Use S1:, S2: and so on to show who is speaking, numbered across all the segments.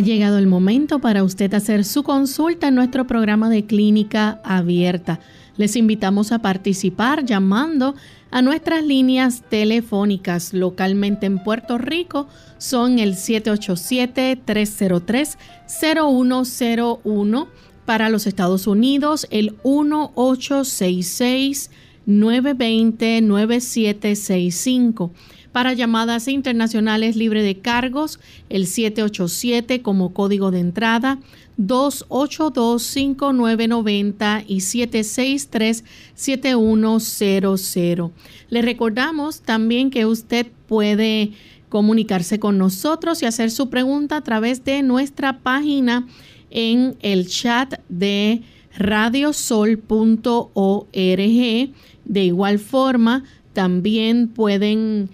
S1: Ha llegado el momento para usted hacer su consulta en nuestro programa de clínica abierta. Les invitamos a participar llamando a nuestras líneas telefónicas localmente en Puerto Rico. Son el 787-303-0101. Para los Estados Unidos, el 1866 920 9765 para llamadas internacionales libre de cargos, el 787 como código de entrada, 282-5990 y 763-7100. Le recordamos también que usted puede comunicarse con nosotros y hacer su pregunta a través de nuestra página en el chat de radiosol.org. De igual forma, también pueden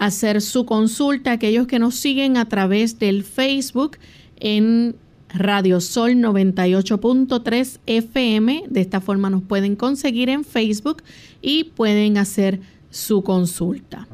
S1: hacer su consulta. Aquellos que nos siguen a través del Facebook en Radio Sol 98.3 FM. De esta forma nos pueden conseguir en Facebook y pueden hacer su consulta.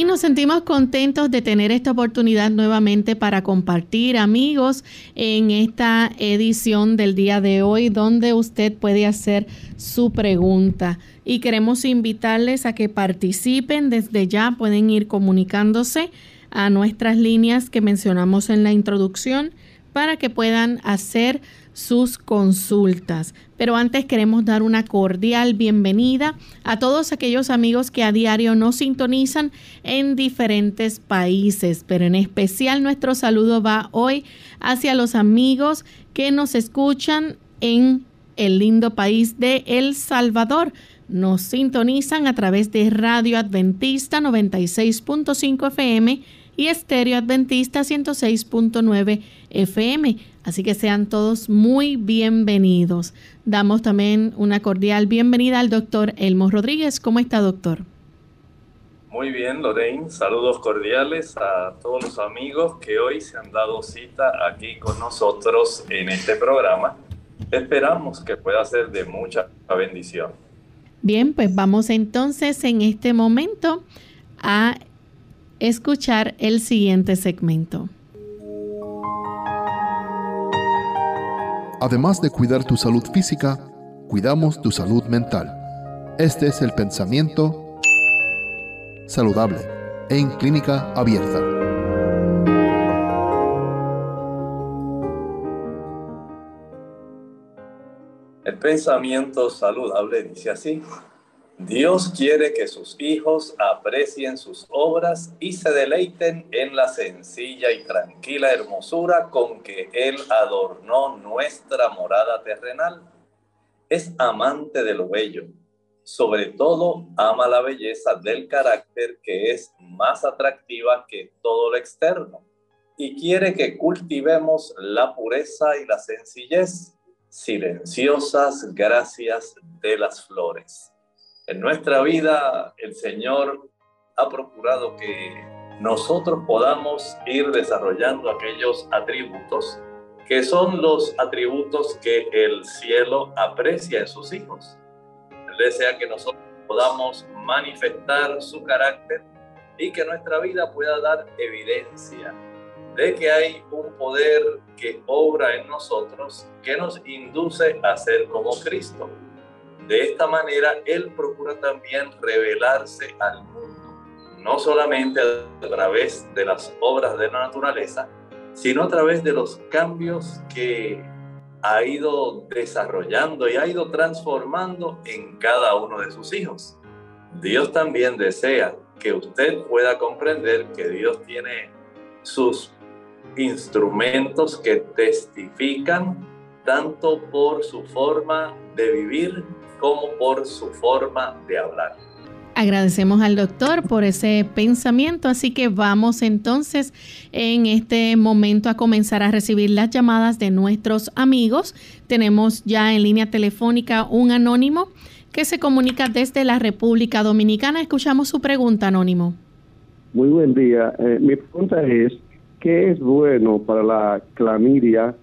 S1: Y nos sentimos contentos de tener esta oportunidad nuevamente para compartir amigos en esta edición del día de hoy donde usted puede hacer su pregunta. Y queremos invitarles a que participen desde ya, pueden ir comunicándose a nuestras líneas que mencionamos en la introducción para que puedan hacer sus consultas. Pero antes queremos dar una cordial bienvenida a todos aquellos amigos que a diario nos sintonizan en diferentes países, pero en especial nuestro saludo va hoy hacia los amigos que nos escuchan en el lindo país de El Salvador. Nos sintonizan a través de Radio Adventista 96.5 FM y Estéreo Adventista 106.9 FM. Así que sean todos muy bienvenidos. Damos también una cordial bienvenida al doctor Elmo Rodríguez. ¿Cómo está, doctor?
S2: Muy bien, Lorraine. Saludos cordiales a todos los amigos que hoy se han dado cita aquí con nosotros en este programa. Esperamos que pueda ser de mucha bendición.
S1: Bien, pues vamos entonces en este momento a escuchar el siguiente segmento.
S3: Además de cuidar tu salud física, cuidamos tu salud mental. Este es el pensamiento saludable en clínica abierta.
S2: El pensamiento saludable dice así. Dios quiere que sus hijos aprecien sus obras y se deleiten en la sencilla y tranquila hermosura con que Él adornó nuestra morada terrenal. Es amante de lo bello. Sobre todo ama la belleza del carácter que es más atractiva que todo lo externo y quiere que cultivemos la pureza y la sencillez, silenciosas gracias de las flores. En nuestra vida el Señor ha procurado que nosotros podamos ir desarrollando aquellos atributos que son los atributos que el cielo aprecia en sus hijos. Él desea que nosotros podamos manifestar su carácter y que nuestra vida pueda dar evidencia de que hay un poder que obra en nosotros que nos induce a ser como Cristo. De esta manera, Él procura también revelarse al mundo, no solamente a través de las obras de la naturaleza, sino a través de los cambios que ha ido desarrollando y ha ido transformando en cada uno de sus hijos. Dios también desea que usted pueda comprender que Dios tiene sus instrumentos que testifican tanto por su forma de vivir como por su forma de hablar.
S1: Agradecemos al doctor por ese pensamiento, así que vamos entonces en este momento a comenzar a recibir las llamadas de nuestros amigos. Tenemos ya en línea telefónica un anónimo que se comunica desde la República Dominicana. Escuchamos su pregunta, anónimo.
S4: Muy buen día. Eh, mi pregunta es, ¿qué es bueno para la clamidia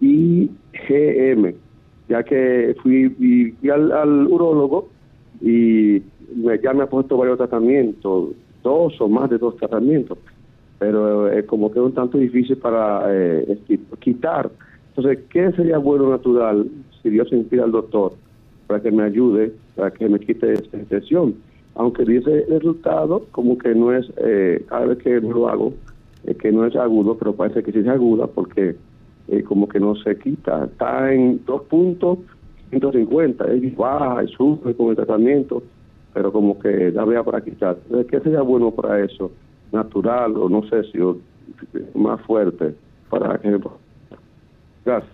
S4: IgM? Ya que fui, al, al urólogo y ya me ha puesto varios tratamientos, dos o más de dos tratamientos, pero es como que es un tanto difícil para eh, quitar. Entonces, ¿qué sería bueno natural si Dios inspira al doctor para que me ayude, para que me quite esta infección? Aunque dice el resultado como que no es, eh, cada vez que lo hago, eh, que no es agudo, pero parece que sí es aguda porque como que no se quita. Está en dos puntos 150, es baja y sube con el tratamiento pero como que la vea para quitar. ¿Qué sería bueno para eso? ¿Natural o no sé si más fuerte? Para que...
S2: Gracias.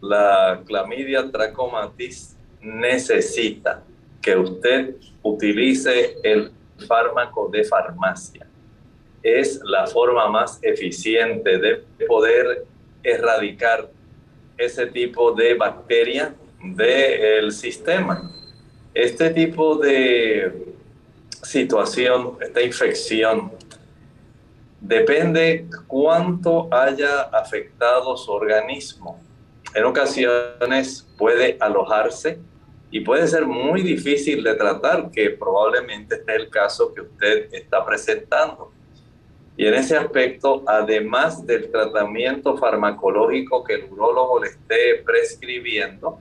S2: la clamidia trachomatis necesita que usted utilice el fármaco de farmacia. Es la forma más eficiente de poder erradicar ese tipo de bacteria del sistema este tipo de situación, esta infección, depende cuánto haya afectado su organismo. En ocasiones puede alojarse y puede ser muy difícil de tratar, que probablemente es el caso que usted está presentando. Y en ese aspecto, además del tratamiento farmacológico que el urólogo le esté prescribiendo,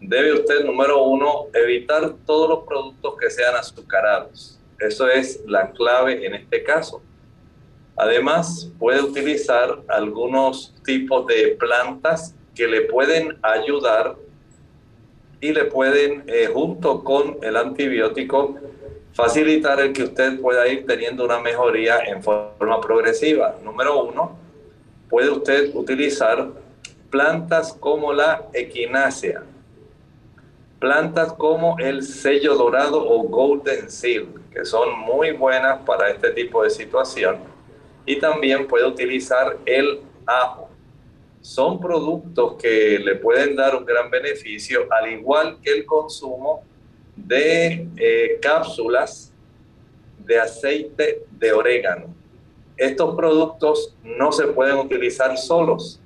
S2: debe usted, número uno, evitar todos los productos que sean azucarados. Eso es la clave en este caso. Además, puede utilizar algunos tipos de plantas que le pueden ayudar y le pueden, eh, junto con el antibiótico, facilitar el que usted pueda ir teniendo una mejoría en forma progresiva. Número uno, puede usted utilizar plantas como la equinácea plantas como el sello dorado o golden seal, que son muy buenas para este tipo de situación. Y también puede utilizar el ajo. Son productos que le pueden dar un gran beneficio, al igual que el consumo de eh, cápsulas de aceite de orégano. Estos productos no se pueden utilizar solos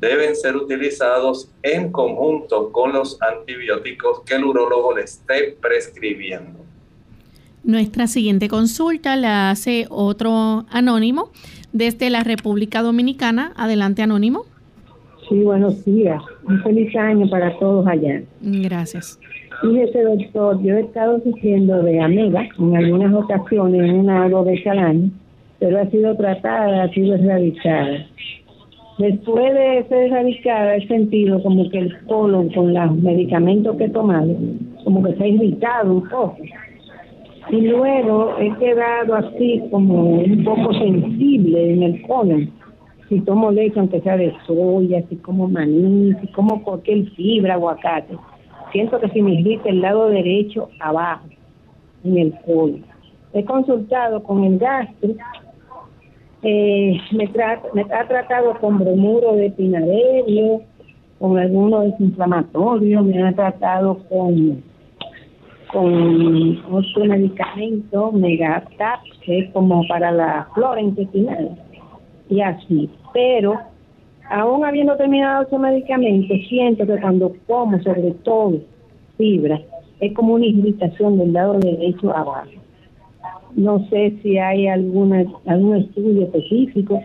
S2: deben ser utilizados en conjunto con los antibióticos que el urólogo le esté prescribiendo.
S1: Nuestra siguiente consulta la hace otro anónimo desde la República Dominicana. Adelante, anónimo.
S5: Sí, buenos días. Un feliz año para todos allá.
S1: Gracias.
S5: Fíjese, doctor, yo he estado sufriendo de amega en algunas ocasiones, una vez al año, pero ha sido tratada, ha sido erradicada. Después de ser erradicada, he sentido como que el colon con los medicamentos que he tomado, como que se ha irritado un poco. Y luego he quedado así como un poco sensible en el colon. Si tomo leche, aunque sea de soya, si como maní, si como cualquier fibra, aguacate, siento que se me irrita el lado derecho abajo, en el colon. He consultado con el gastro eh, me, ha tratado con bromuro de pinaredio, con algunos desinflamatorios, me ha tratado con con otro medicamento, Megatap, que es como para la flora intestinal, y así. Pero, aún habiendo terminado ese medicamento, siento que cuando como, sobre todo fibra, es como una irritación del lado derecho abajo. No sé si hay alguna, algún estudio específico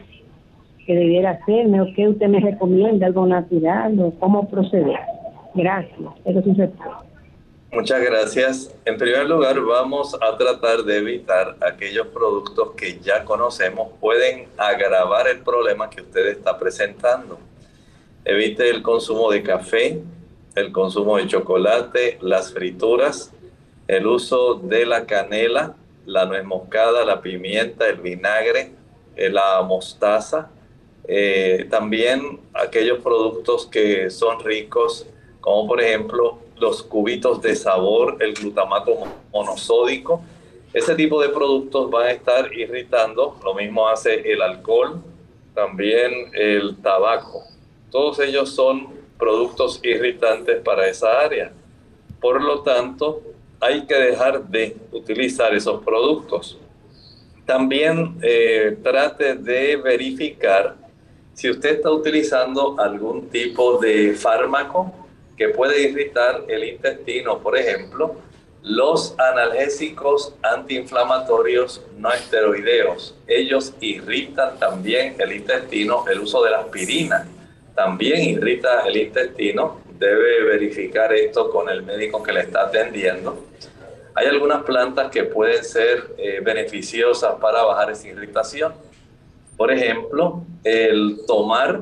S5: que debiera hacerme o que usted me recomienda, algo natural o cómo proceder. Gracias. Eso es
S2: Muchas gracias. En primer lugar, vamos a tratar de evitar aquellos productos que ya conocemos pueden agravar el problema que usted está presentando. Evite el consumo de café, el consumo de chocolate, las frituras, el uso de la canela, la nuez moscada, la pimienta, el vinagre, eh, la mostaza, eh, también aquellos productos que son ricos, como por ejemplo los cubitos de sabor, el glutamato monosódico. Ese tipo de productos van a estar irritando, lo mismo hace el alcohol, también el tabaco. Todos ellos son productos irritantes para esa área. Por lo tanto, hay que dejar de utilizar esos productos. También eh, trate de verificar si usted está utilizando algún tipo de fármaco que puede irritar el intestino, por ejemplo, los analgésicos antiinflamatorios no esteroideos. Ellos irritan también el intestino, el uso de la aspirina también irrita el intestino. Debe verificar esto con el médico que le está atendiendo. Hay algunas plantas que pueden ser eh, beneficiosas para bajar esa irritación. Por ejemplo, el tomar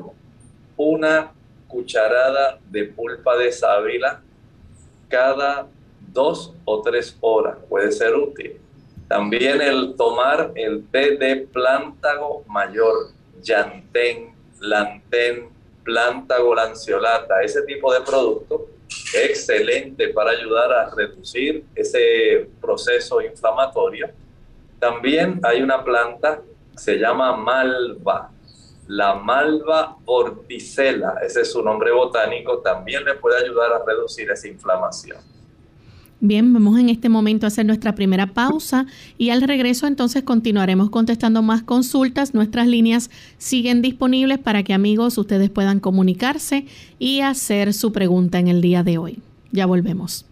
S2: una cucharada de pulpa de sábila cada dos o tres horas puede ser útil. También el tomar el té de plántago mayor, llantén, lantén, planta golanciolata, ese tipo de producto, excelente para ayudar a reducir ese proceso inflamatorio. También hay una planta, se llama malva, la malva orticela, ese es su nombre botánico, también le puede ayudar a reducir esa inflamación.
S1: Bien, vamos en este momento a hacer nuestra primera pausa y al regreso entonces continuaremos contestando más consultas. Nuestras líneas siguen disponibles para que amigos ustedes puedan comunicarse y hacer su pregunta en el día de hoy. Ya volvemos.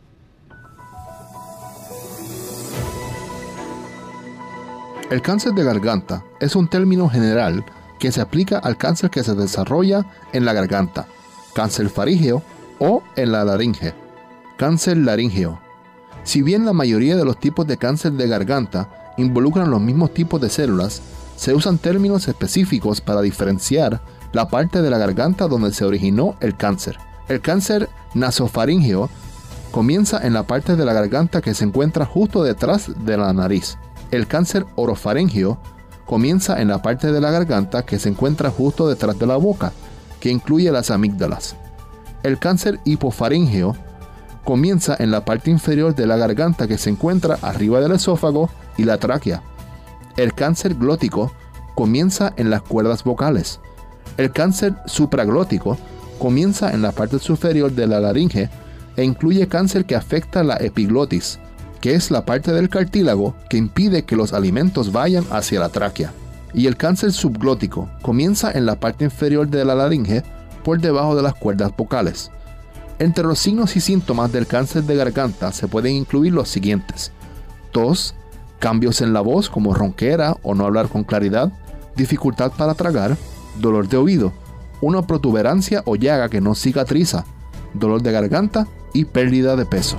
S3: El cáncer de garganta es un término general que se aplica al cáncer que se desarrolla en la garganta, cáncer farígeo o en la laringe, cáncer laríngeo si bien la mayoría de los tipos de cáncer de garganta involucran los mismos tipos de células, se usan términos específicos para diferenciar la parte de la garganta donde se originó el cáncer. El cáncer nasofaringeo comienza en la parte de la garganta que se encuentra justo detrás de la nariz. El cáncer orofaringeo comienza en la parte de la garganta que se encuentra justo detrás de la boca, que incluye las amígdalas. El cáncer hipofaringeo comienza en la parte inferior de la garganta que se encuentra arriba del esófago y la tráquea. El cáncer glótico comienza en las cuerdas vocales. El cáncer supraglótico comienza en la parte superior de la laringe e incluye cáncer que afecta la epiglotis, que es la parte del cartílago que impide que los alimentos vayan hacia la tráquea. Y el cáncer subglótico comienza en la parte inferior de la laringe por debajo de las cuerdas vocales. Entre los signos y síntomas del cáncer de garganta se pueden incluir los siguientes. Tos, cambios en la voz como ronquera o no hablar con claridad, dificultad para tragar, dolor de oído, una protuberancia o llaga que no cicatriza, dolor de garganta y pérdida de peso.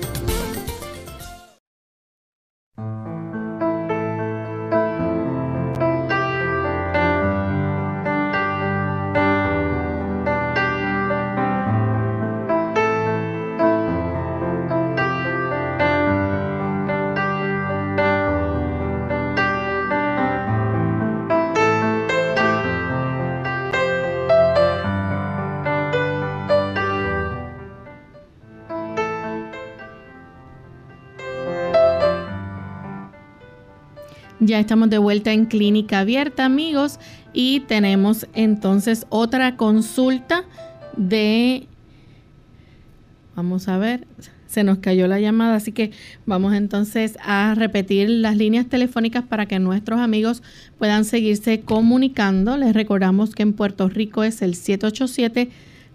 S1: Ya estamos de vuelta en clínica abierta, amigos, y tenemos entonces otra consulta de... Vamos a ver, se nos cayó la llamada, así que vamos entonces a repetir las líneas telefónicas para que nuestros amigos puedan seguirse comunicando. Les recordamos que en Puerto Rico es el 787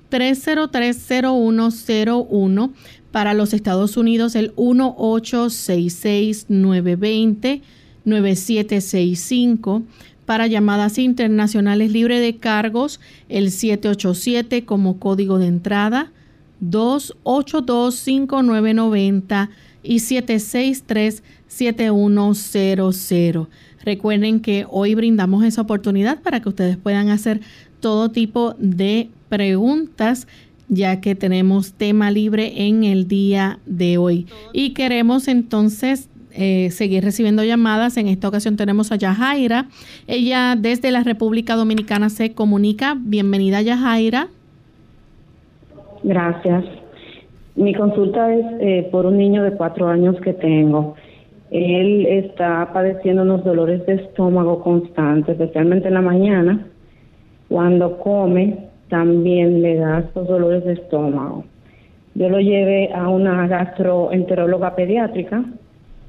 S1: 3030101 para los Estados Unidos el 1866 920 9765. Para llamadas internacionales libre de cargos, el 787 como código de entrada, 282-5990 y 763-7100. Recuerden que hoy brindamos esa oportunidad para que ustedes puedan hacer todo tipo de preguntas ya que tenemos tema libre en el día de hoy. Y queremos entonces eh, seguir recibiendo llamadas. En esta ocasión tenemos a Yajaira. Ella desde la República Dominicana se comunica. Bienvenida, Yajaira.
S6: Gracias. Mi consulta es eh, por un niño de cuatro años que tengo. Él está padeciendo unos dolores de estómago constantes, especialmente en la mañana. Cuando come, también le da estos dolores de estómago. Yo lo llevé a una gastroenteróloga pediátrica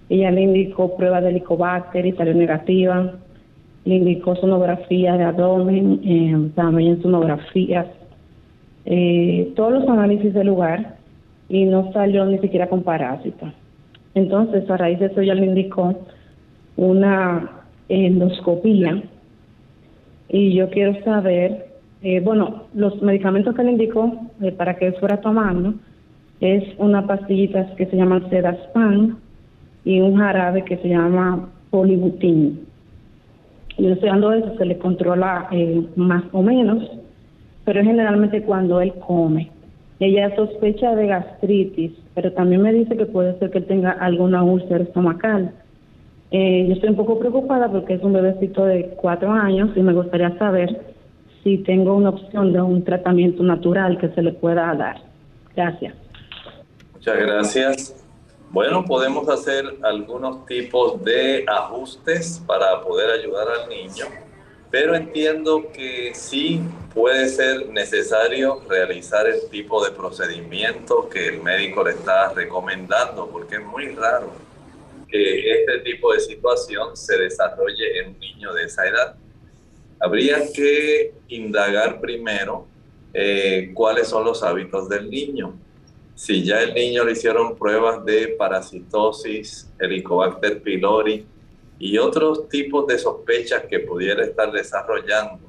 S6: ella le indicó prueba de helicobacter y salió negativa. Le indicó sonografía de abdomen, eh, también sonografías, eh, todos los análisis del lugar y no salió ni siquiera con parásito. Entonces, a raíz de eso, ella le indicó una endoscopía y yo quiero saber, eh, bueno, los medicamentos que le indicó eh, para que fuera tomando es una pastillita que se llama Sedaspan y un jarabe que se llama polibutín. Y estoy dando eso, se le controla eh, más o menos, pero generalmente cuando él come. Ella sospecha de gastritis, pero también me dice que puede ser que tenga alguna úlcera estomacal. Eh, yo estoy un poco preocupada porque es un bebecito de cuatro años y me gustaría saber si tengo una opción de un tratamiento natural que se le pueda dar. Gracias.
S2: Muchas gracias. Bueno, podemos hacer algunos tipos de ajustes para poder ayudar al niño, pero entiendo que sí puede ser necesario realizar el tipo de procedimiento que el médico le está recomendando, porque es muy raro que este tipo de situación se desarrolle en un niño de esa edad. Habría que indagar primero eh, cuáles son los hábitos del niño si ya el niño le hicieron pruebas de parasitosis, Helicobacter pylori y otros tipos de sospechas que pudiera estar desarrollando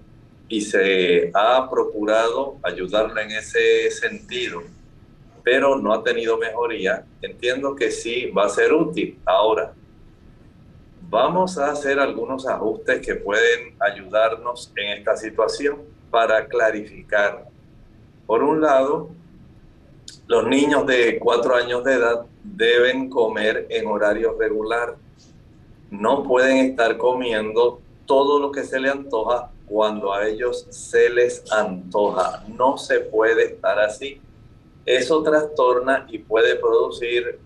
S2: y se ha procurado ayudarle en ese sentido, pero no ha tenido mejoría, entiendo que sí va a ser útil. Ahora, vamos a hacer algunos ajustes que pueden ayudarnos en esta situación para clarificar. Por un lado, los niños de cuatro años de edad deben comer en horario regular. No pueden estar comiendo todo lo que se les antoja cuando a ellos se les antoja. No se puede estar así. Eso trastorna y puede producir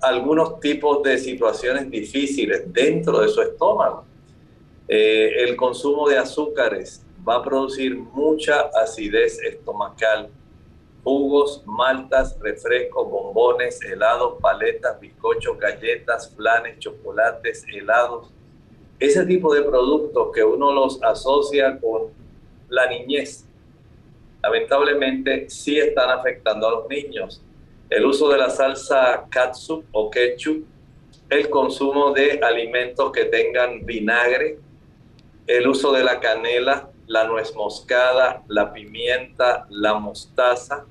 S2: algunos tipos de situaciones difíciles dentro de su estómago. Eh, el consumo de azúcares va a producir mucha acidez estomacal. Jugos, maltas, refrescos, bombones, helados, paletas, bizcochos, galletas, flanes, chocolates, helados. Ese tipo de productos que uno los asocia con la niñez, lamentablemente sí están afectando a los niños. El uso de la salsa katsu o ketchup, el consumo de alimentos que tengan vinagre, el uso de la canela, la nuez moscada, la pimienta, la mostaza,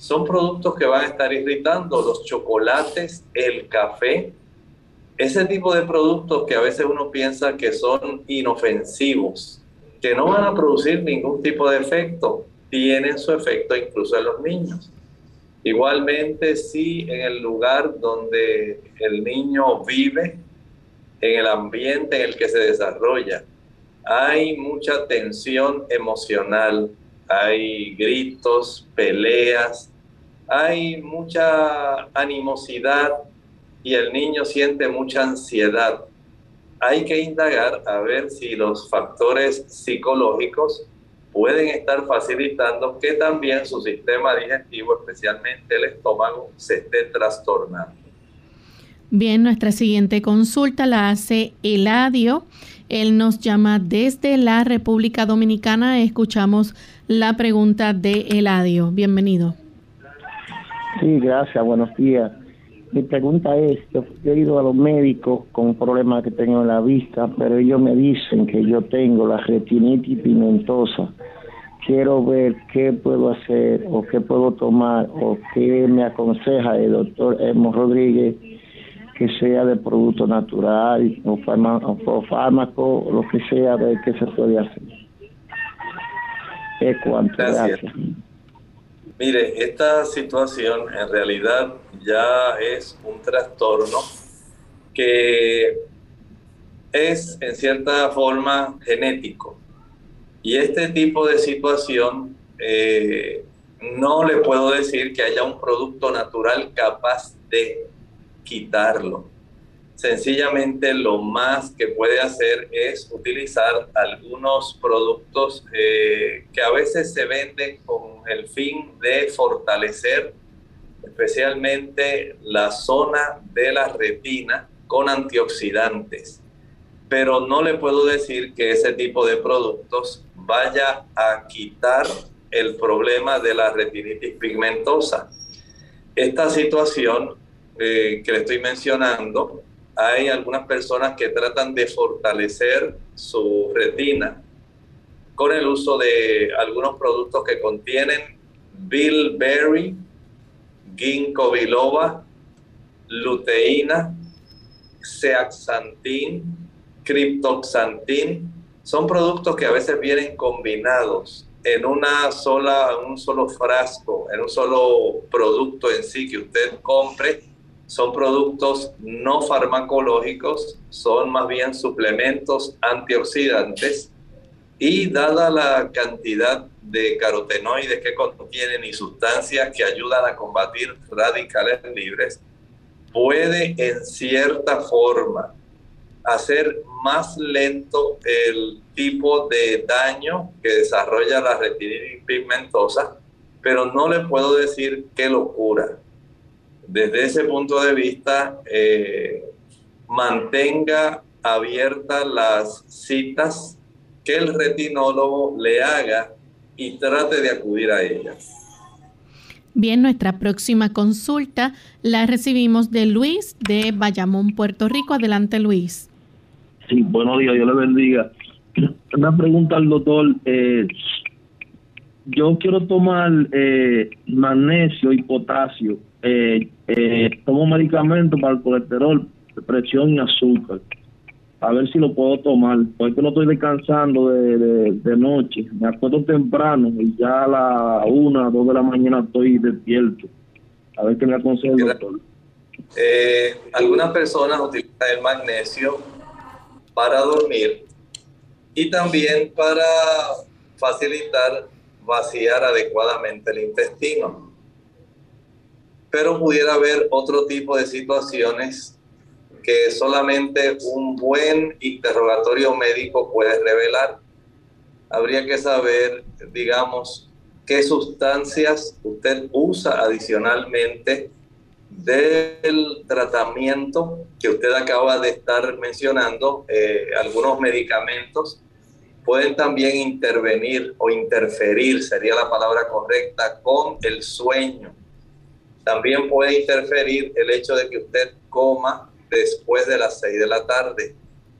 S2: son productos que van a estar irritando los chocolates, el café, ese tipo de productos que a veces uno piensa que son inofensivos, que no van a producir ningún tipo de efecto, tienen su efecto incluso en los niños. Igualmente, si en el lugar donde el niño vive, en el ambiente en el que se desarrolla, hay mucha tensión emocional, hay gritos, peleas, hay mucha animosidad y el niño siente mucha ansiedad. Hay que indagar a ver si los factores psicológicos pueden estar facilitando que también su sistema digestivo, especialmente el estómago, se esté trastornando.
S1: Bien, nuestra siguiente consulta la hace Eladio. Él nos llama desde la República Dominicana. Escuchamos la pregunta de Eladio. Bienvenido.
S7: Sí, gracias. Buenos días. Mi pregunta es, yo, he ido a los médicos con problemas que tengo en la vista, pero ellos me dicen que yo tengo la retinitis pigmentosa. Quiero ver qué puedo hacer o qué puedo tomar o qué me aconseja el doctor Emo Rodríguez que sea de producto natural o, fármaco, o lo que sea, ver qué se puede hacer. Es cuanto, gracias.
S2: Mire, esta situación en realidad ya es un trastorno que es en cierta forma genético. Y este tipo de situación eh, no le puedo decir que haya un producto natural capaz de quitarlo. Sencillamente lo más que puede hacer es utilizar algunos productos eh, que a veces se venden con el fin de fortalecer especialmente la zona de la retina con antioxidantes. Pero no le puedo decir que ese tipo de productos vaya a quitar el problema de la retinitis pigmentosa. Esta situación eh, que le estoy mencionando, hay algunas personas que tratan de fortalecer su retina con el uso de algunos productos que contienen bilberry, ginkgo biloba, luteína, zeaxantin, criptoxantin. Son productos que a veces vienen combinados en una sola, un solo frasco, en un solo producto en sí que usted compre son productos no farmacológicos, son más bien suplementos antioxidantes. Y dada la cantidad de carotenoides que contienen y sustancias que ayudan a combatir radicales libres, puede en cierta forma hacer más lento el tipo de daño que desarrolla la retinitis pigmentosa, pero no le puedo decir qué lo cura desde ese punto de vista, eh, mantenga abiertas las citas que el retinólogo le haga y trate de acudir a ellas.
S1: Bien, nuestra próxima consulta la recibimos de Luis de Bayamón, Puerto Rico. Adelante, Luis.
S8: Sí, buenos días, Dios le bendiga. Una pregunta al doctor. Eh, yo quiero tomar eh, magnesio y potasio eh, eh, tomo medicamento para el colesterol, presión y azúcar. A ver si lo puedo tomar, porque no estoy descansando de, de, noche. Me acuerdo temprano y ya a la una, dos de la mañana estoy despierto. A ver qué me aconseja el doctor.
S2: Eh, algunas personas utilizan el magnesio para dormir y también para facilitar vaciar adecuadamente el intestino pero pudiera haber otro tipo de situaciones que solamente un buen interrogatorio médico puede revelar. Habría que saber, digamos, qué sustancias usted usa adicionalmente del tratamiento que usted acaba de estar mencionando, eh, algunos medicamentos pueden también intervenir o interferir, sería la palabra correcta, con el sueño. También puede interferir el hecho de que usted coma después de las 6 de la tarde,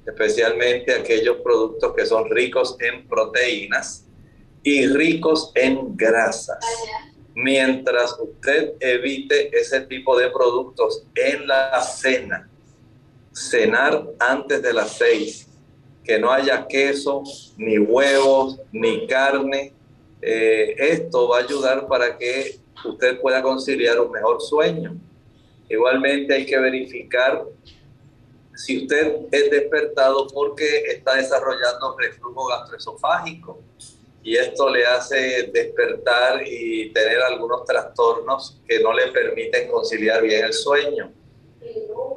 S2: especialmente aquellos productos que son ricos en proteínas y ricos en grasas. Mientras usted evite ese tipo de productos en la cena, cenar antes de las 6, que no haya queso, ni huevos, ni carne, eh, esto va a ayudar para que usted pueda conciliar un mejor sueño. Igualmente hay que verificar si usted es despertado porque está desarrollando reflujo gastroesofágico y esto le hace despertar y tener algunos trastornos que no le permiten conciliar bien el sueño.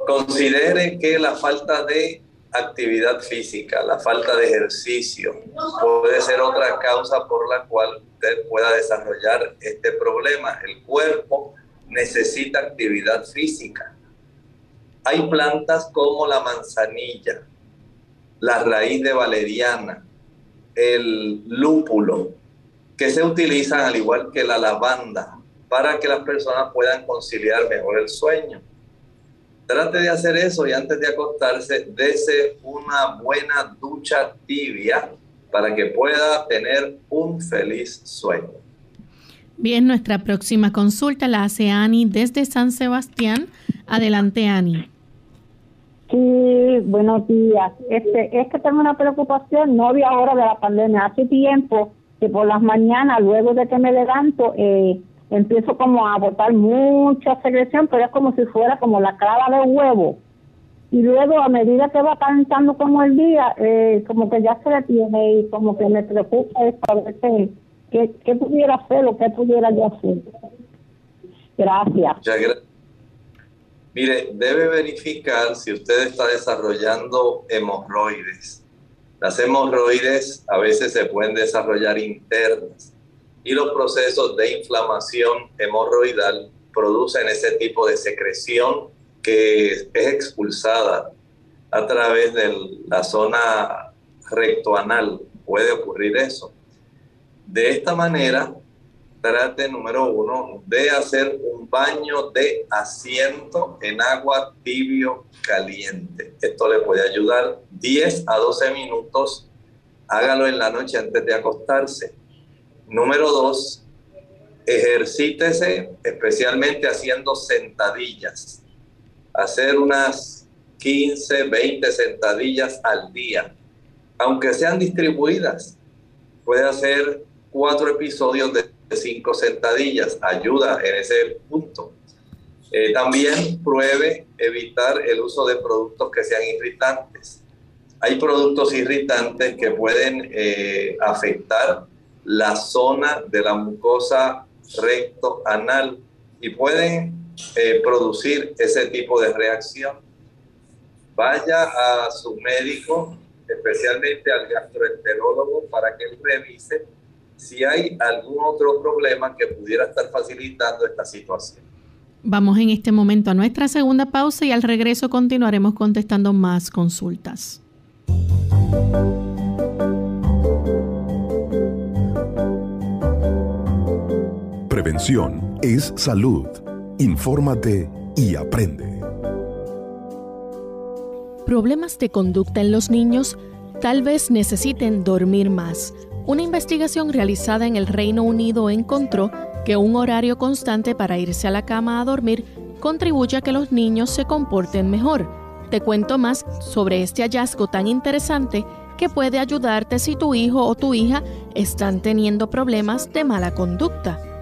S2: Considere que la falta de actividad física, la falta de ejercicio puede ser otra causa por la cual usted pueda desarrollar este problema. El cuerpo necesita actividad física. Hay plantas como la manzanilla, la raíz de valeriana, el lúpulo, que se utilizan al igual que la lavanda para que las personas puedan conciliar mejor el sueño. Trate de hacer eso y antes de acostarse, dese una buena ducha tibia para que pueda tener un feliz sueño.
S1: Bien, nuestra próxima consulta la hace Ani desde San Sebastián. Adelante, Ani.
S9: Sí, buenos días. Este, es que tengo una preocupación, no había ahora de la pandemia, hace tiempo que por las mañanas, luego de que me levanto, eh, empiezo como a botar mucha secreción, pero es como si fuera como la clava de huevo. Y luego a medida que va calentando como el día, eh, como que ya se detiene y como que me preocupa eso, a ver qué, qué, pudiera hacer o qué pudiera yo hacer. Gracias.
S2: Mire, debe verificar si usted está desarrollando hemorroides. Las hemorroides a veces se pueden desarrollar internas y los procesos de inflamación hemorroidal producen ese tipo de secreción que es expulsada a través de la zona rectoanal. Puede ocurrir eso. De esta manera, trate, número uno, de hacer un baño de asiento en agua tibio caliente. Esto le puede ayudar 10 a 12 minutos. Hágalo en la noche antes de acostarse Número dos, ejercítese especialmente haciendo sentadillas. Hacer unas 15, 20 sentadillas al día, aunque sean distribuidas. Puede hacer cuatro episodios de cinco sentadillas, ayuda en ese punto. Eh, también pruebe evitar el uso de productos que sean irritantes. Hay productos irritantes que pueden eh, afectar la zona de la mucosa recto anal y pueden eh, producir ese tipo de reacción. Vaya a su médico, especialmente al gastroenterólogo, para que él revise si hay algún otro problema que pudiera estar facilitando esta situación.
S1: Vamos en este momento a nuestra segunda pausa y al regreso continuaremos contestando más consultas.
S10: Prevención es salud. Infórmate y aprende.
S11: Problemas de conducta en los niños tal vez necesiten dormir más. Una investigación realizada en el Reino Unido encontró que un horario constante para irse a la cama a dormir contribuye a que los niños se comporten mejor. Te cuento más sobre este hallazgo tan interesante que puede ayudarte si tu hijo o tu hija están teniendo problemas de mala conducta.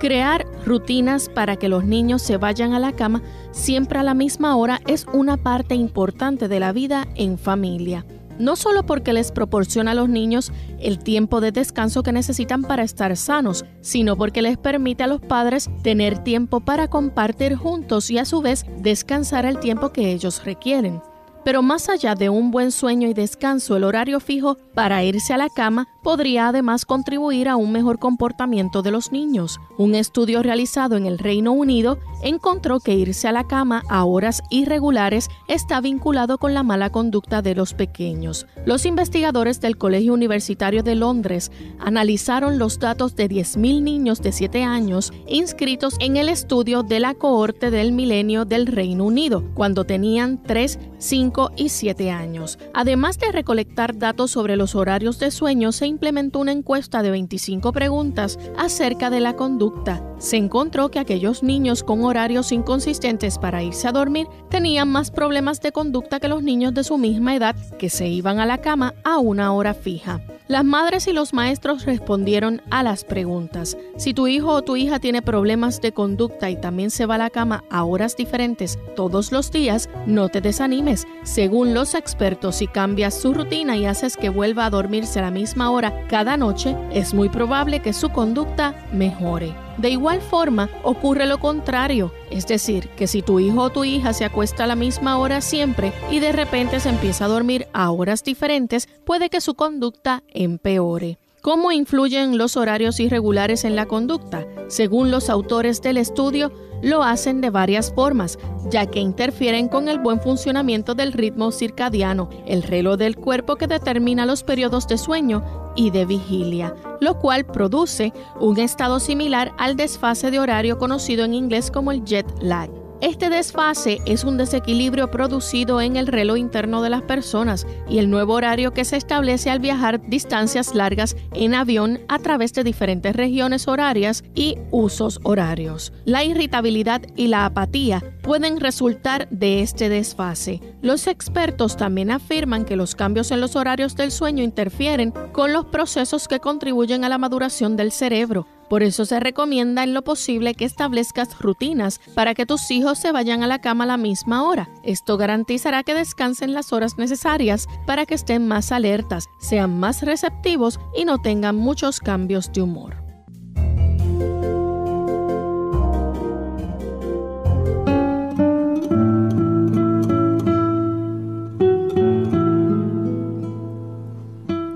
S11: Crear rutinas para que los niños se vayan a la cama siempre a la misma hora es una parte importante de la vida en familia. no solo porque les proporciona a los niños el tiempo de descanso que necesitan para estar sanos, sino porque les permite a los padres tener tiempo para compartir juntos y a su vez descansar el tiempo que ellos requieren. Pero más allá de un buen sueño y descanso, el horario fijo para irse a la cama podría además contribuir a un mejor comportamiento de los niños. Un estudio realizado en el Reino Unido encontró que irse a la cama a horas irregulares está vinculado con la mala conducta de los pequeños. Los investigadores del Colegio Universitario de Londres analizaron los datos de 10.000 niños de 7 años inscritos en el estudio de la cohorte del milenio del Reino Unido, cuando tenían 3, 5 y 7 años. Además de recolectar datos sobre los horarios de sueño, se implementó una encuesta de 25 preguntas acerca de la conducta. Se encontró que aquellos niños con horarios inconsistentes para irse a dormir tenían más problemas de conducta que los niños de su misma edad que se iban a la cama a una hora fija. Las madres y los maestros respondieron a las preguntas. Si tu hijo o tu hija tiene problemas de conducta y también se va a la cama a horas diferentes todos los días, no te desanimes. Según los expertos, si cambias su rutina y haces que vuelva a dormirse a la misma cada noche, es muy probable que su conducta mejore. De igual forma, ocurre lo contrario, es decir, que si tu hijo o tu hija se acuesta a la misma hora siempre y de repente se empieza a dormir a horas diferentes, puede que su conducta empeore. ¿Cómo influyen los horarios irregulares en la conducta? Según los autores del estudio, lo hacen de varias formas, ya que interfieren con el buen funcionamiento del ritmo circadiano, el reloj del cuerpo que determina los periodos de sueño y de vigilia, lo cual produce un estado similar al desfase de horario conocido en inglés como el jet lag. Este desfase es un desequilibrio producido en el reloj interno de las personas y el nuevo horario que se establece al viajar distancias largas en avión a través de diferentes regiones horarias y usos horarios. La irritabilidad y la apatía pueden resultar de este desfase. Los expertos también afirman que los cambios en los horarios del sueño interfieren con los procesos que contribuyen a la maduración del cerebro, por eso se recomienda en lo posible que establezcas rutinas para que tus hijos se vayan a la cama a la misma hora. Esto garantizará que descansen las horas necesarias para que estén más alertas, sean más receptivos y no tengan muchos cambios de humor.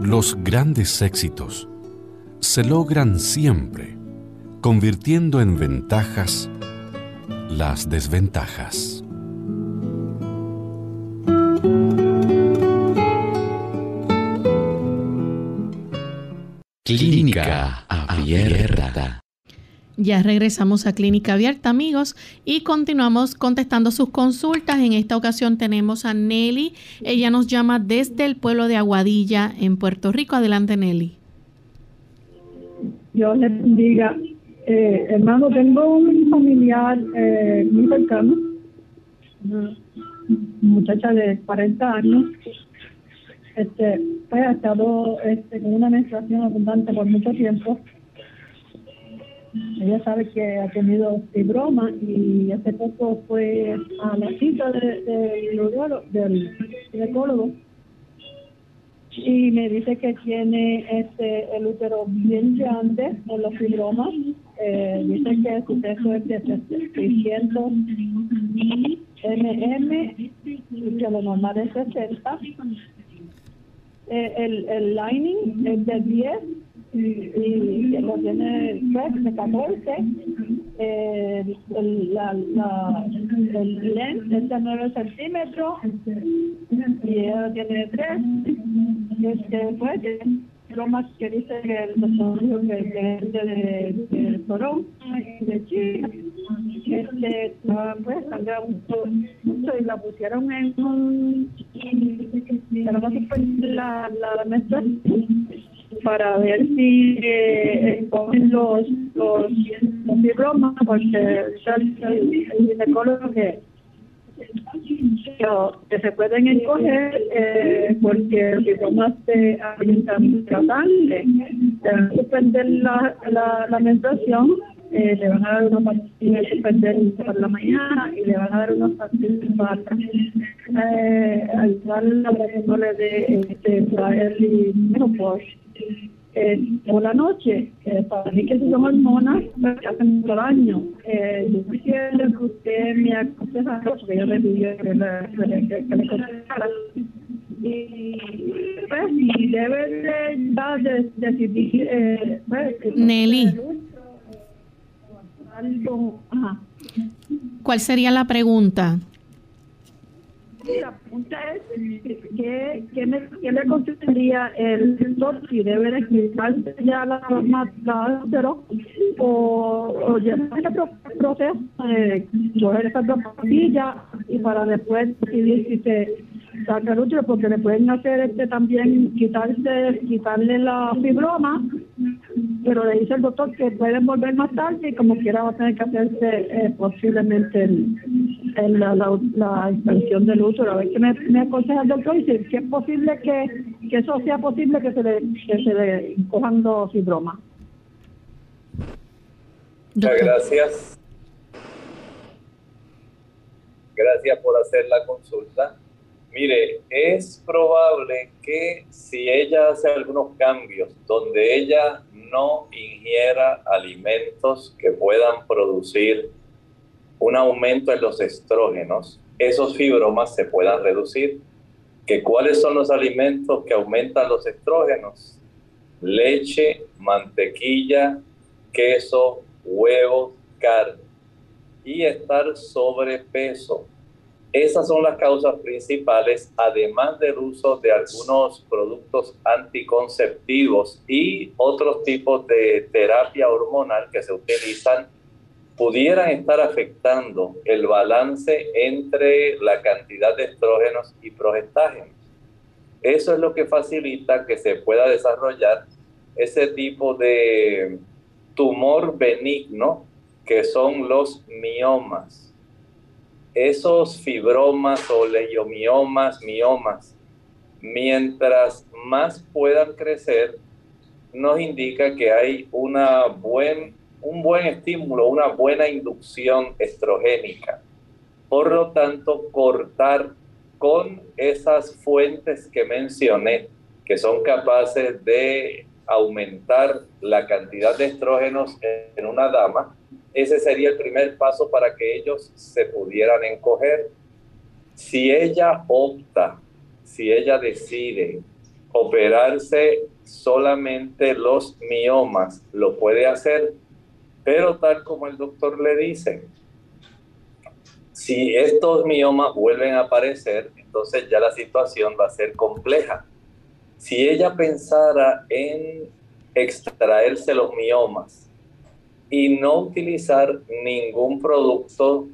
S12: Los grandes éxitos se logran siempre convirtiendo en ventajas las desventajas.
S13: Clínica Abierta.
S1: Ya regresamos a Clínica Abierta, amigos, y continuamos contestando sus consultas. En esta ocasión tenemos a Nelly. Ella nos llama desde el pueblo de Aguadilla, en Puerto Rico. Adelante, Nelly.
S14: Dios le bendiga. Eh, hermano, tengo un familiar eh, muy cercano, una muchacha de 40 años, este, pues ha estado este, con una menstruación abundante por mucho tiempo. Ella sabe que ha tenido fibroma y hace poco fue a la cita de, de, del ginecólogo y me dice que tiene este el útero bien grande en los fibromas. Eh, dice que su peso es de 600 mm que lo normal es 60. Eh, el, el lining es de 10 y, y lo tiene pues, de 14. Eh, el, la, la, el lens es de 9 centímetros y ella tiene 3. Este, pues, lo más que dice que el dijo que, es de, de, Torón y de Chile. Este, pues, sangra mucho, mucho y la pusieron en un. Pero no se fue la, la menstruación para ver si eh, cogen los, los, fibromas, porque el, el ginecólogo que que se pueden escoger eh, porque el fibroma se alimentan tratante. Deben suspender la, la, la menstruación eh, le van a dar unos pastillas de para la mañana y le van a dar unos pastillas para eh, ayudarle a de este, y menopause eh, por la noche. Eh, para mí que son hormonas que hacen mucho daño. Eh, yo quisiera que usted me aconsejara, porque yo le pidió que, que, que le aconsejara. Y pues, si debe de, de, decidir... Eh, pues,
S1: Nelly. ¿Cuál sería la pregunta?
S14: La pregunta es, ¿qué, qué, me, qué le aconsejaría el si debe de quitarse ya la, la, la o, o llevar el proceso de coger esa pastilla y para después decidir si se saca el útero porque le pueden hacer este también quitarse quitarle la fibroma pero le dice el doctor que pueden volver más tarde y como quiera va a tener que hacerse eh, posiblemente el, la, la, la, inspección del útero a ver qué me, me aconseja el doctor y si, es posible que, que eso sea posible que se le que se le cojan dos fibromas
S2: Muchas gracias. Gracias por hacer la consulta. Mire, es probable que si ella hace algunos cambios donde ella no ingiera alimentos que puedan producir un aumento en los estrógenos, esos fibromas se puedan reducir. ¿Que ¿Cuáles son los alimentos que aumentan los estrógenos? Leche, mantequilla, queso, huevos, carne. Y estar sobrepeso esas son las causas principales, además del uso de algunos productos anticonceptivos y otros tipos de terapia hormonal que se utilizan, pudieran estar afectando el balance entre la cantidad de estrógenos y progestágenos. Eso es lo que facilita que se pueda desarrollar ese tipo de tumor benigno que son los miomas esos fibromas o leiomiomas, miomas, mientras más puedan crecer, nos indica que hay una buen, un buen estímulo, una buena inducción estrogénica. Por lo tanto, cortar con esas fuentes que mencioné, que son capaces de aumentar la cantidad de estrógenos en una dama, ese sería el primer paso para que ellos se pudieran encoger. Si ella opta, si ella decide operarse solamente los miomas, lo puede hacer, pero tal como el doctor le dice, si estos miomas vuelven a aparecer, entonces ya la situación va a ser compleja. Si ella pensara en extraerse los miomas y no utilizar ningún producto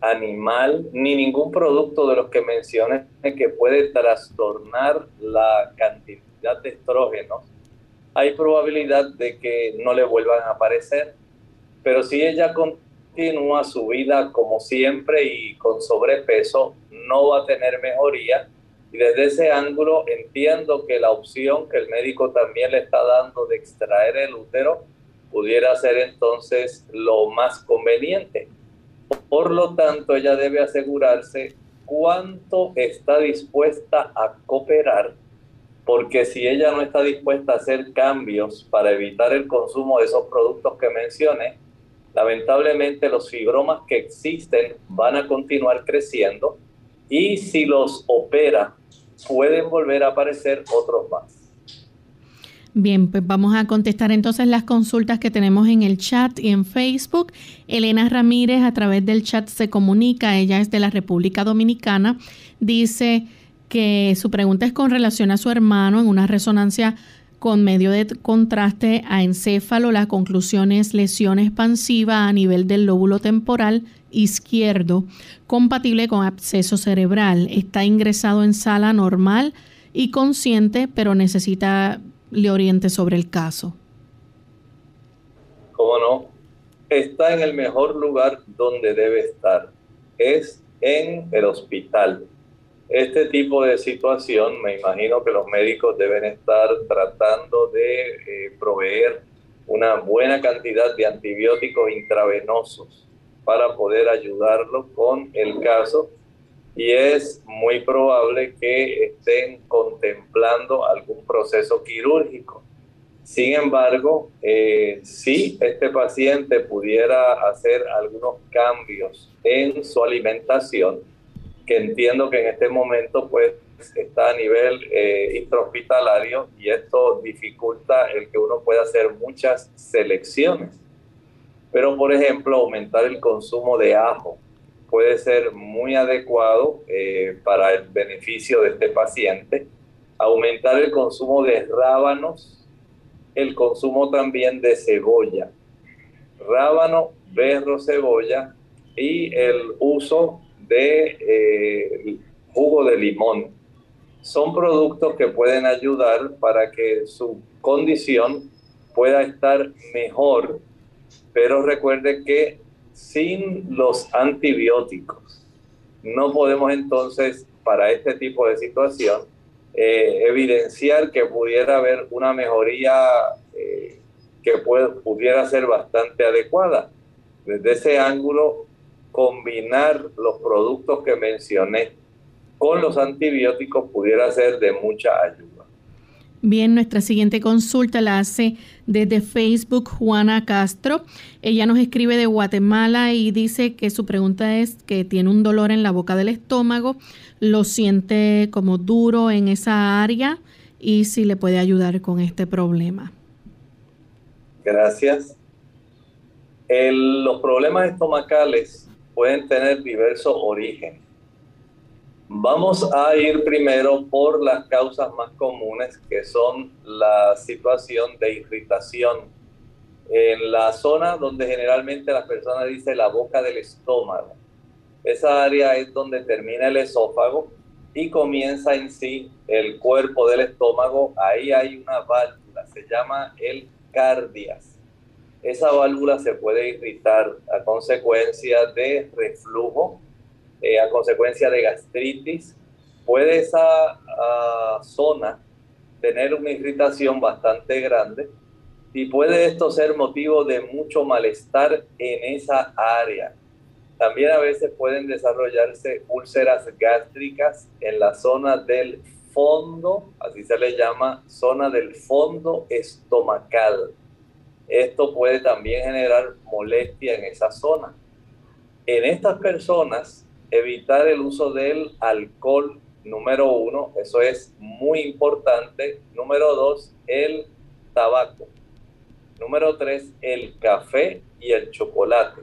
S2: animal ni ningún producto de los que mencioné que puede trastornar la cantidad de estrógenos, hay probabilidad de que no le vuelvan a aparecer. Pero si ella continúa su vida como siempre y con sobrepeso, no va a tener mejoría. Y desde ese ángulo entiendo que la opción que el médico también le está dando de extraer el útero pudiera ser entonces lo más conveniente. Por lo tanto, ella debe asegurarse cuánto está dispuesta a cooperar, porque si ella no está dispuesta a hacer cambios para evitar el consumo de esos productos que mencioné, lamentablemente los fibromas que existen van a continuar creciendo y si los opera, pueden volver a aparecer otros más.
S1: Bien, pues vamos a contestar entonces las consultas que tenemos en el chat y en Facebook. Elena Ramírez a través del chat se comunica, ella es de la República Dominicana, dice que su pregunta es con relación a su hermano en una resonancia con medio de contraste a encéfalo. La conclusión es lesión expansiva a nivel del lóbulo temporal izquierdo, compatible con absceso cerebral. Está ingresado en sala normal y consciente, pero necesita le oriente sobre el caso.
S2: ¿Cómo no? Está en el mejor lugar donde debe estar. Es en el hospital. Este tipo de situación, me imagino que los médicos deben estar tratando de eh, proveer una buena cantidad de antibióticos intravenosos para poder ayudarlo con el caso y es muy probable que estén contemplando algún proceso quirúrgico. Sin embargo, eh, si este paciente pudiera hacer algunos cambios en su alimentación, que entiendo que en este momento pues está a nivel eh, intrahospitalario y esto dificulta el que uno pueda hacer muchas selecciones. Pero, por ejemplo, aumentar el consumo de ajo puede ser muy adecuado eh, para el beneficio de este paciente. Aumentar el consumo de rábanos, el consumo también de cebolla. Rábano, berro, cebolla y el uso de eh, jugo de limón. Son productos que pueden ayudar para que su condición pueda estar mejor, pero recuerde que sin los antibióticos no podemos entonces para este tipo de situación eh, evidenciar que pudiera haber una mejoría eh, que pudiera ser bastante adecuada. Desde ese ángulo combinar los productos que mencioné con los antibióticos pudiera ser de mucha ayuda.
S1: Bien, nuestra siguiente consulta la hace desde Facebook Juana Castro. Ella nos escribe de Guatemala y dice que su pregunta es que tiene un dolor en la boca del estómago, lo siente como duro en esa área y si le puede ayudar con este problema.
S2: Gracias. los problemas estomacales pueden tener diversos orígenes. Vamos a ir primero por las causas más comunes, que son la situación de irritación en la zona donde generalmente las personas dicen la boca del estómago. Esa área es donde termina el esófago y comienza en sí el cuerpo del estómago. Ahí hay una válvula, se llama el cardias esa válvula se puede irritar a consecuencia de reflujo, eh, a consecuencia de gastritis. Puede esa ah, zona tener una irritación bastante grande y puede esto ser motivo de mucho malestar en esa área. También a veces pueden desarrollarse úlceras gástricas en la zona del fondo, así se le llama, zona del fondo estomacal esto puede también generar molestia en esa zona. En estas personas, evitar el uso del alcohol, número uno, eso es muy importante. Número dos, el tabaco. Número tres, el café y el chocolate.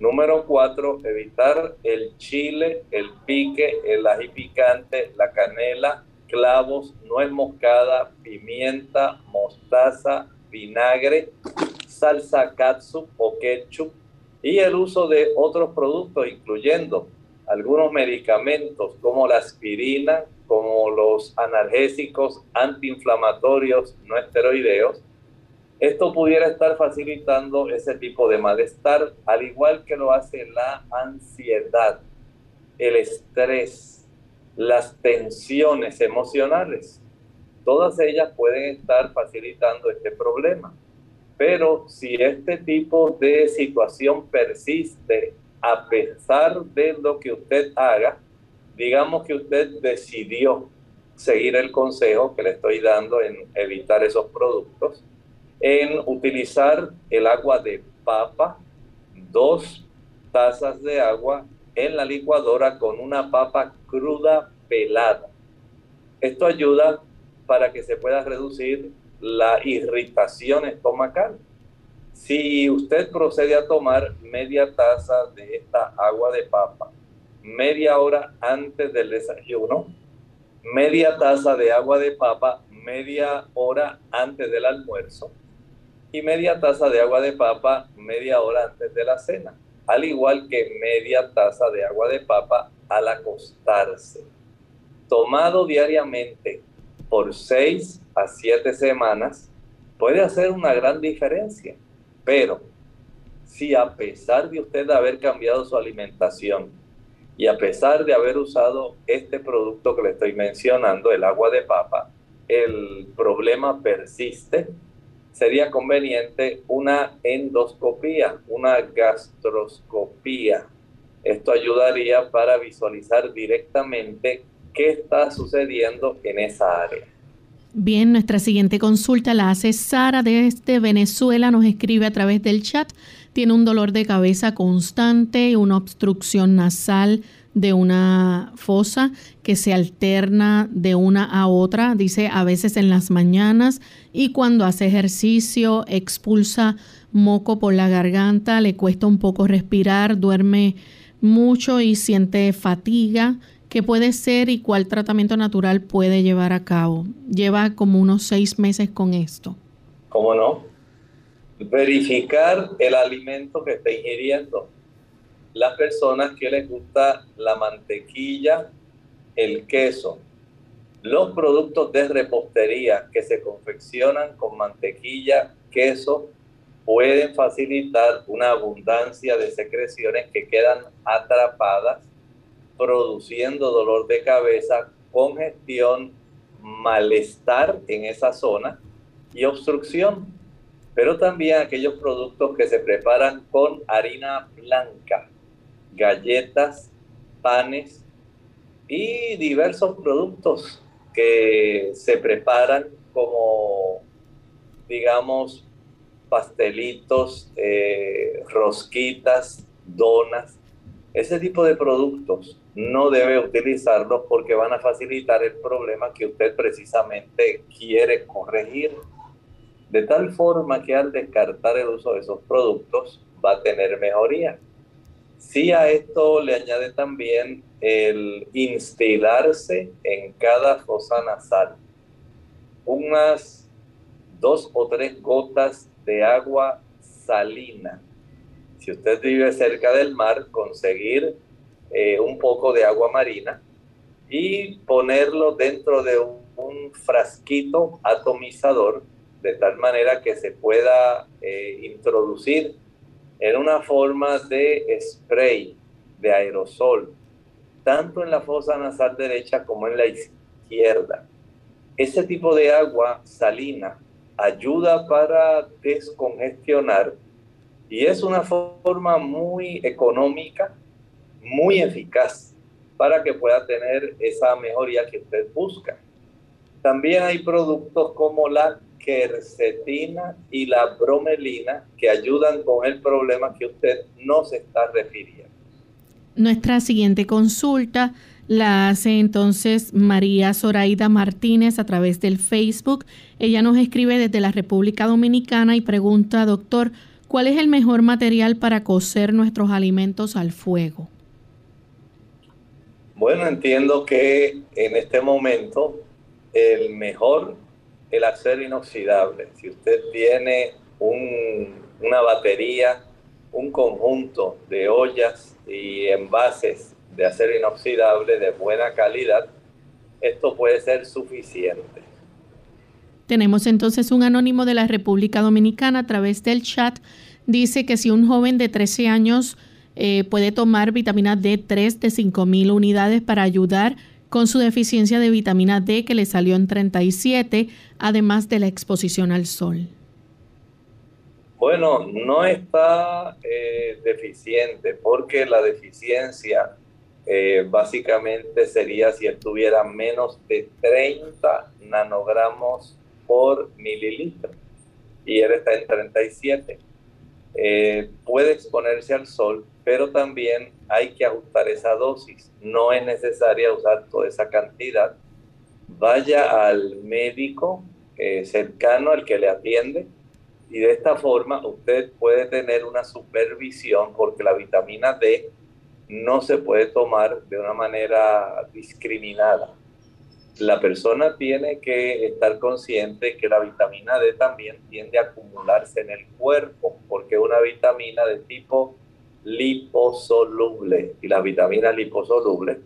S2: Número cuatro, evitar el chile, el pique, el ají picante, la canela, clavos, nuez moscada, pimienta, mostaza, vinagre, salsa katsu o ketchup y el uso de otros productos, incluyendo algunos medicamentos como la aspirina, como los analgésicos antiinflamatorios no esteroideos. Esto pudiera estar facilitando ese tipo de malestar, al igual que lo hace la ansiedad, el estrés, las tensiones emocionales todas ellas pueden estar facilitando este problema. Pero si este tipo de situación persiste a pesar de lo que usted haga, digamos que usted decidió seguir el consejo que le estoy dando en evitar esos productos, en utilizar el agua de papa, dos tazas de agua en la licuadora con una papa cruda pelada. Esto ayuda para que se pueda reducir la irritación estomacal. Si usted procede a tomar media taza de esta agua de papa media hora antes del desayuno, media taza de agua de papa media hora antes del almuerzo y media taza de agua de papa media hora antes de la cena, al igual que media taza de agua de papa al acostarse. Tomado diariamente por seis a siete semanas puede hacer una gran diferencia. Pero si a pesar de usted haber cambiado su alimentación y a pesar de haber usado este producto que le estoy mencionando, el agua de papa, el problema persiste, sería conveniente una endoscopía, una gastroscopía. Esto ayudaría para visualizar directamente qué está sucediendo en esa área.
S1: Bien, nuestra siguiente consulta la hace Sara desde Venezuela, nos escribe a través del chat, tiene un dolor de cabeza constante, una obstrucción nasal de una fosa que se alterna de una a otra, dice a veces en las mañanas y cuando hace ejercicio expulsa moco por la garganta, le cuesta un poco respirar, duerme mucho y siente fatiga. ¿Qué puede ser y cuál tratamiento natural puede llevar a cabo? Lleva como unos seis meses con esto.
S2: ¿Cómo no? Verificar el alimento que está ingiriendo. Las personas que les gusta la mantequilla, el queso, los productos de repostería que se confeccionan con mantequilla, queso, pueden facilitar una abundancia de secreciones que quedan atrapadas produciendo dolor de cabeza, congestión, malestar en esa zona y obstrucción. Pero también aquellos productos que se preparan con harina blanca, galletas, panes y diversos productos que se preparan como, digamos, pastelitos, eh, rosquitas, donas. Ese tipo de productos no debe utilizarlos porque van a facilitar el problema que usted precisamente quiere corregir. De tal forma que al descartar el uso de esos productos va a tener mejoría. Si a esto le añade también el instilarse en cada fosa nasal unas dos o tres gotas de agua salina. Si usted vive cerca del mar, conseguir eh, un poco de agua marina y ponerlo dentro de un, frasquito atomizador de tal manera que se pueda eh, introducir en una forma de spray, de aerosol, tanto en la fosa nasal derecha como en la izquierda. Ese tipo de agua salina ayuda para descongestionar y es una forma muy económica muy eficaz para que pueda tener esa mejoría que usted busca. También hay productos como la quercetina y la bromelina que ayudan con el problema que usted no se está refiriendo.
S1: Nuestra siguiente consulta la hace entonces María Zoraida Martínez a través del Facebook. Ella nos escribe desde la República Dominicana y pregunta, doctor, ¿cuál es el mejor material para cocer nuestros alimentos al fuego?
S2: Bueno, entiendo que en este momento el mejor, el acero inoxidable. Si usted tiene una batería, un conjunto de ollas y envases de acero inoxidable de buena calidad, esto puede ser suficiente.
S1: Tenemos entonces un anónimo de la República Dominicana a través del chat. Dice que si un joven de 13 años eh, puede tomar vitamina D3 de 5.000 unidades para ayudar con su deficiencia de vitamina D que le salió en 37, además de la exposición al sol.
S2: Bueno, no está eh, deficiente porque la deficiencia eh, básicamente sería si él tuviera menos de 30 nanogramos por mililitro y él está en 37. puede exponerse al sol pero también hay que ajustar esa dosis. No es necesaria usar toda esa cantidad. Vaya al médico eh, cercano al que le atiende y de esta forma usted puede tener una supervisión porque la vitamina D no se puede tomar de una manera discriminada. La persona tiene que estar consciente que la vitamina D también tiende a acumularse en el cuerpo porque es una vitamina de tipo liposoluble y las vitaminas liposolubles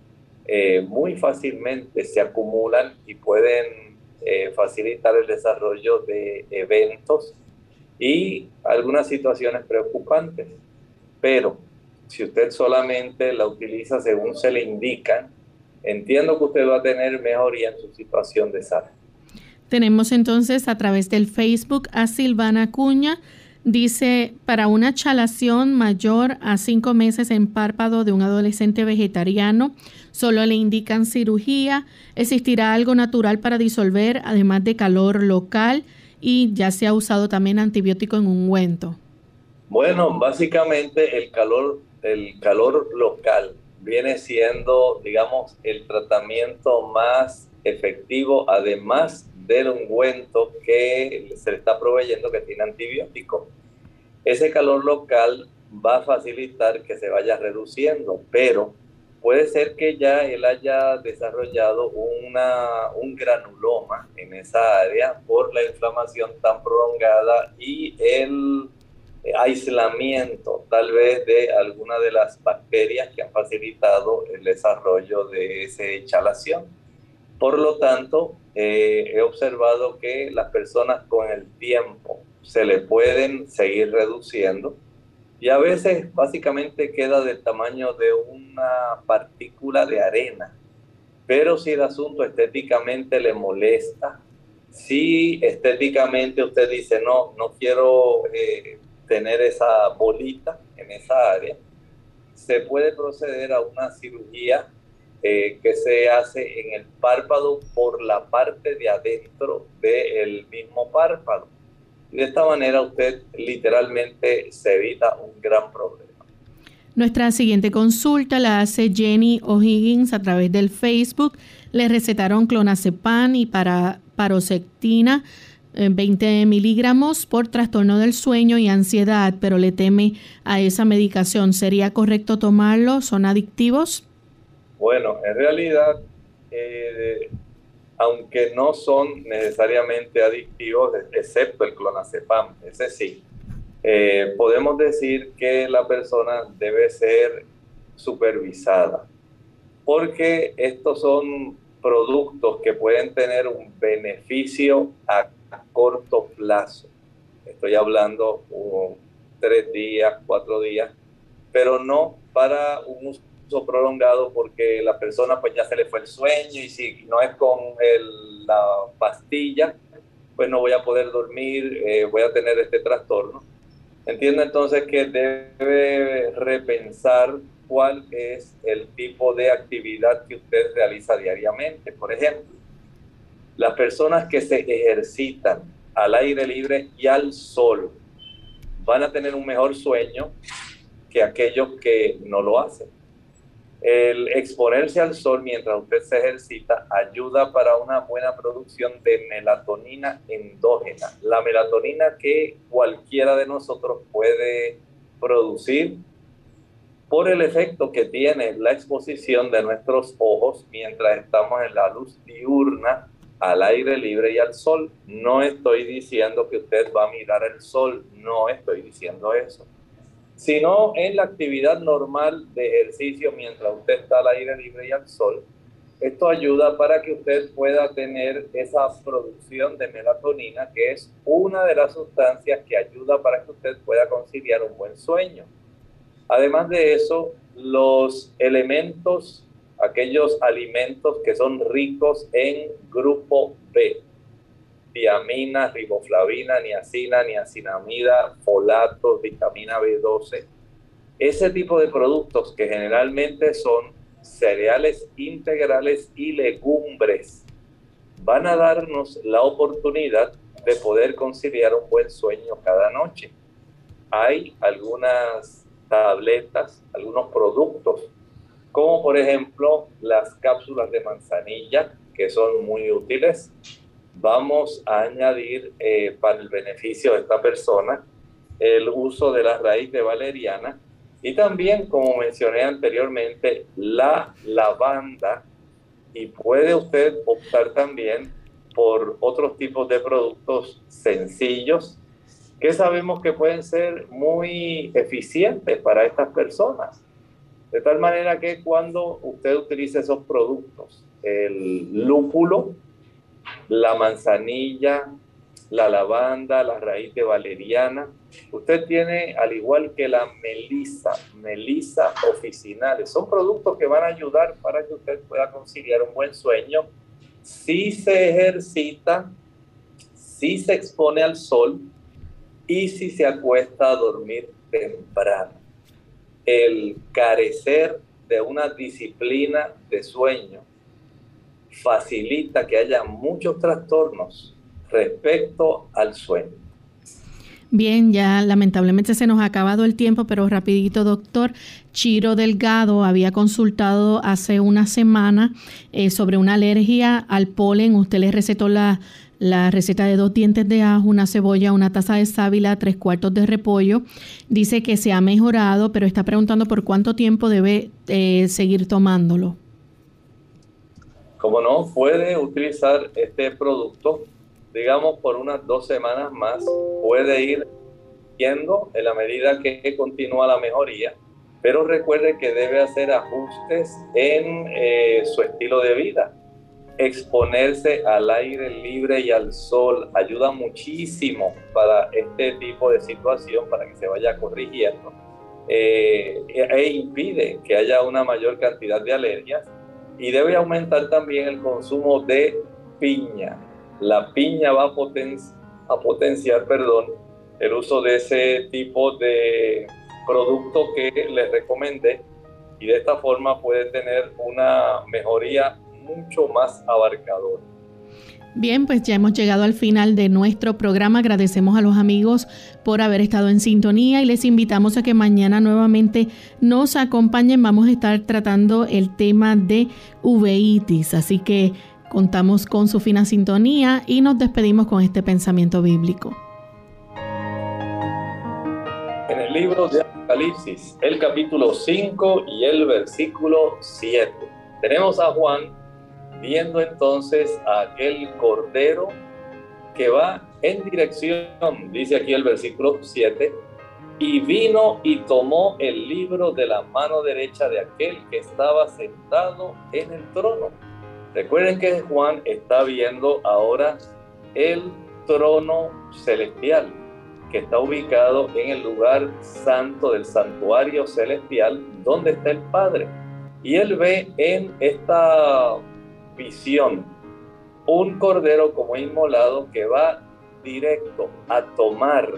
S2: eh, muy fácilmente se acumulan y pueden eh, facilitar el desarrollo de eventos y algunas situaciones preocupantes. Pero si usted solamente la utiliza según se le indican, entiendo que usted va a tener mejoría en su situación de salud.
S1: Tenemos entonces a través del Facebook a Silvana Cuña. Dice, para una chalación mayor a cinco meses en párpado de un adolescente vegetariano, solo le indican cirugía. ¿Existirá algo natural para disolver, además de calor local? Y ya se ha usado también antibiótico en ungüento.
S2: Bueno, básicamente el calor, el calor local viene siendo, digamos, el tratamiento más efectivo, además del ungüento que se le está proveyendo que tiene antibiótico. Ese calor local va a facilitar que se vaya reduciendo, pero puede ser que ya él haya desarrollado una, un granuloma en esa área por la inflamación tan prolongada y el aislamiento tal vez de alguna de las bacterias que han facilitado el desarrollo de esa chalación. Por lo tanto, eh, he observado que las personas con el tiempo se le pueden seguir reduciendo y a veces básicamente queda del tamaño de una partícula de arena. Pero si el asunto estéticamente le molesta, si estéticamente usted dice, no, no quiero eh, tener esa bolita en esa área, se puede proceder a una cirugía eh, que se hace en el párpado por la parte de adentro del mismo párpado. De esta manera usted literalmente se evita un gran problema.
S1: Nuestra siguiente consulta la hace Jenny O'Higgins a través del Facebook. Le recetaron clonazepam y para paroxetina 20 eh, miligramos por trastorno del sueño y ansiedad, pero le teme a esa medicación. ¿Sería correcto tomarlo? ¿Son adictivos?
S2: Bueno, en realidad, eh, aunque no son necesariamente adictivos, excepto el clonazepam, ese sí, eh, podemos decir que la persona debe ser supervisada, porque estos son productos que pueden tener un beneficio a, corto plazo. Estoy hablando um, tres días, cuatro días, pero no para un uso prolongado porque la persona pues ya se le fue el sueño y si no es con la pastilla, pues no voy a poder dormir, eh, voy a tener este trastorno. Entiendo entonces que debe repensar cuál es el tipo de actividad que usted realiza diariamente. Por ejemplo, las personas que se ejercitan al aire libre y al sol van a tener un mejor sueño que aquellos que no lo hacen. El exponerse al sol mientras usted se ejercita ayuda para una buena producción de melatonina endógena. La melatonina que cualquiera de nosotros puede producir por el efecto que tiene la exposición de nuestros ojos mientras estamos en la luz diurna, al aire libre y al sol. No estoy diciendo que usted va a mirar el sol, no estoy diciendo eso sino en la actividad normal de ejercicio mientras usted está al aire libre y al sol. Esto ayuda para que usted pueda tener esa producción de melatonina, que es una de las sustancias que ayuda para que usted pueda conciliar un buen sueño. Además de eso, los elementos, aquellos alimentos que son ricos en grupo B, tiamina, riboflavina, niacina, niacinamida, folatos, vitamina B12. Ese tipo de productos que generalmente son cereales integrales y legumbres van a darnos la oportunidad de poder conciliar un buen sueño cada noche. Hay algunas tabletas, algunos productos, como por ejemplo las cápsulas de manzanilla, que son muy útiles, vamos a añadir eh, para el beneficio de esta persona el uso de la raíz de valeriana y también, como mencioné anteriormente, la lavanda y puede usted optar también por otros tipos de productos sencillos que sabemos que pueden ser muy eficientes para estas personas. De tal manera que cuando usted utilice esos productos, el lúpulo, la manzanilla, la lavanda, la raíz de valeriana. Usted tiene, al igual que la melisa, melisa oficinales. Son productos que van a ayudar para que usted pueda conciliar un buen sueño si se ejercita si se expone al sol y si se acuesta a dormir temprano. El carecer de una disciplina de sueño facilita que haya muchos trastornos respecto al sueño.
S1: Bien, ya lamentablemente se nos ha acabado el tiempo, pero rapidito, doctor. Chiro Delgado había consultado hace una semana eh, sobre una alergia al polen. Usted le recetó la, la receta de dos dientes de ajo, una cebolla, una taza de sábila, tres cuartos de repollo. Dice que se ha mejorado, pero está preguntando por cuánto tiempo debe eh, seguir tomándolo.
S2: Como no, puede utilizar este producto digamos, por unas dos semanas más, puede ir yendo en la medida que continúa la mejoría, pero recuerde que debe hacer ajustes en eh, su estilo de vida. Exponerse al aire libre y al sol ayuda muchísimo para este tipo de situación, para que se vaya corrigiendo, eh, e impide que haya una mayor cantidad de alergias y debe aumentar también el consumo de piña la piña va a, potenciar perdón, el uso de ese tipo de producto que les recomendé y de esta forma puede tener una mejoría mucho más abarcadora.
S1: Bien, pues ya hemos llegado al final de nuestro programa. Agradecemos a los amigos por haber estado en sintonía y les invitamos a que mañana nuevamente nos acompañen. Vamos a estar tratando el tema de uveitis, así que Contamos con su fina sintonía y nos despedimos con este pensamiento bíblico.
S2: En el libro de Apocalipsis, el capítulo 5 y el versículo 7, tenemos a Juan viendo entonces a aquel cordero que va en dirección, dice aquí el versículo 7, y vino y tomó el libro de la mano derecha de aquel que estaba sentado en el trono Recuerden que Juan está viendo ahora el trono celestial que está ubicado en el lugar santo del santuario celestial donde está el Padre. Y él ve en esta visión un cordero como inmolado que va directo a tomar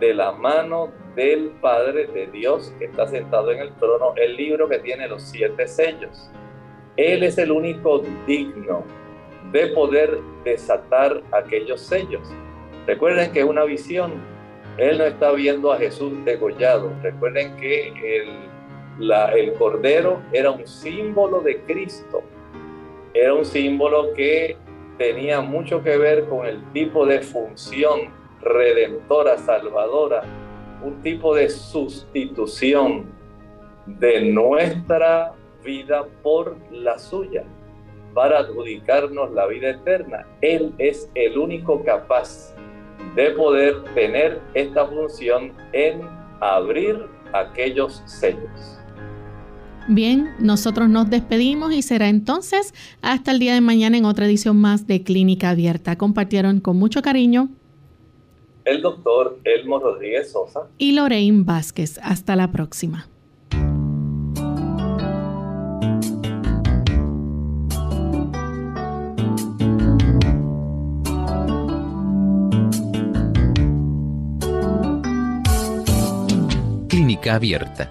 S2: de la mano del Padre de Dios que está sentado en el trono el libro que tiene los siete sellos. Él es el único digno de poder desatar aquellos sellos. Recuerden que es una visión. Él no está viendo a Jesús degollado. Recuerden que el, el cordero era un símbolo de Cristo. Era un símbolo que tenía mucho que ver con el tipo de función redentora, salvadora, un tipo de sustitución de nuestra vida por la suya para adjudicarnos la vida eterna. Él es el único capaz de poder tener esta función en abrir aquellos sellos.
S1: Bien, nosotros nos despedimos y será entonces hasta el día de mañana en otra edición más de Clínica Abierta. Compartieron con mucho cariño
S2: el doctor Elmo Rodríguez Sosa
S1: y Lorraine Vázquez. Hasta la próxima.
S13: abierta.